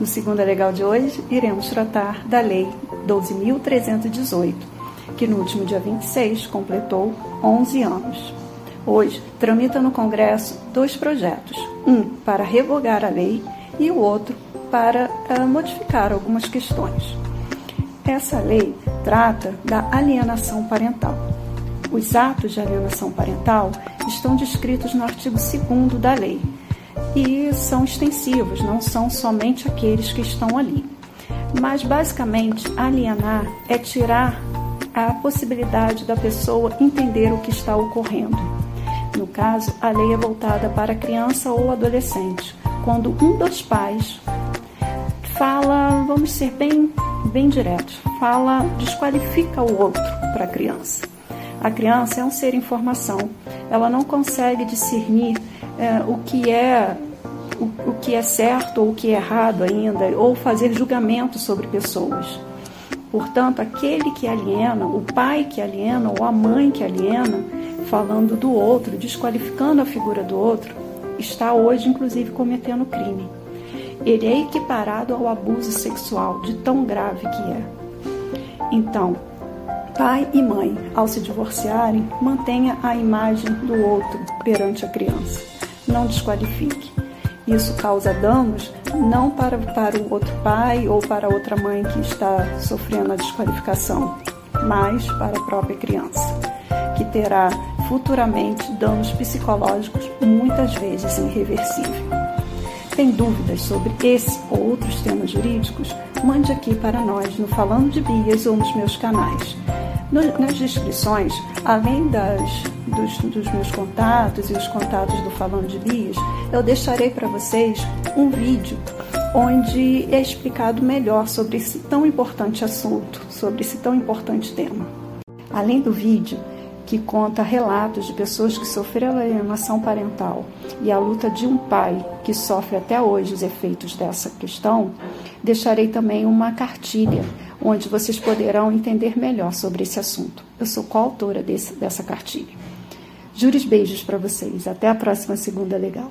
No Segunda Legal de hoje, iremos tratar da Lei 12.318, que no último dia 26 completou 11 anos. Hoje, tramita no Congresso dois projetos: um para revogar a lei e o outro para uh, modificar algumas questões. Essa lei trata da alienação parental. Os atos de alienação parental estão descritos no artigo 2 da lei e são extensivos, não são somente aqueles que estão ali. Mas, basicamente, alienar é tirar a possibilidade da pessoa entender o que está ocorrendo. No caso, a lei é voltada para criança ou adolescente, quando um dos pais fala, vamos ser bem, bem diretos, fala, desqualifica o outro para a criança. A criança é um ser em formação, ela não consegue discernir é, o que é o, o que é certo ou o que é errado ainda, ou fazer julgamento sobre pessoas. Portanto, aquele que aliena, o pai que aliena ou a mãe que aliena, falando do outro, desqualificando a figura do outro, está hoje, inclusive, cometendo crime. Ele é equiparado ao abuso sexual, de tão grave que é. Então, pai e mãe, ao se divorciarem, mantenha a imagem do outro perante a criança. Não desqualifique. Isso causa danos não para, para o outro pai ou para outra mãe que está sofrendo a desqualificação, mas para a própria criança, que terá futuramente danos psicológicos muitas vezes irreversíveis. Tem dúvidas sobre esse ou outros temas jurídicos? Mande aqui para nós no Falando de Bias ou nos meus canais. Nas descrições, além das, dos, dos, meus contatos e os contatos do Falando de Bias, eu deixarei para vocês um vídeo onde é explicado melhor sobre esse tão importante assunto, sobre esse tão importante tema. Além do vídeo, que conta relatos de pessoas que sofreram alienação parental e a luta de um pai que sofre até hoje os efeitos dessa questão, deixarei também uma cartilha onde vocês poderão entender melhor sobre esse assunto. Eu sou coautora desse, dessa cartilha. Jures beijos para vocês. Até a próxima segunda legal.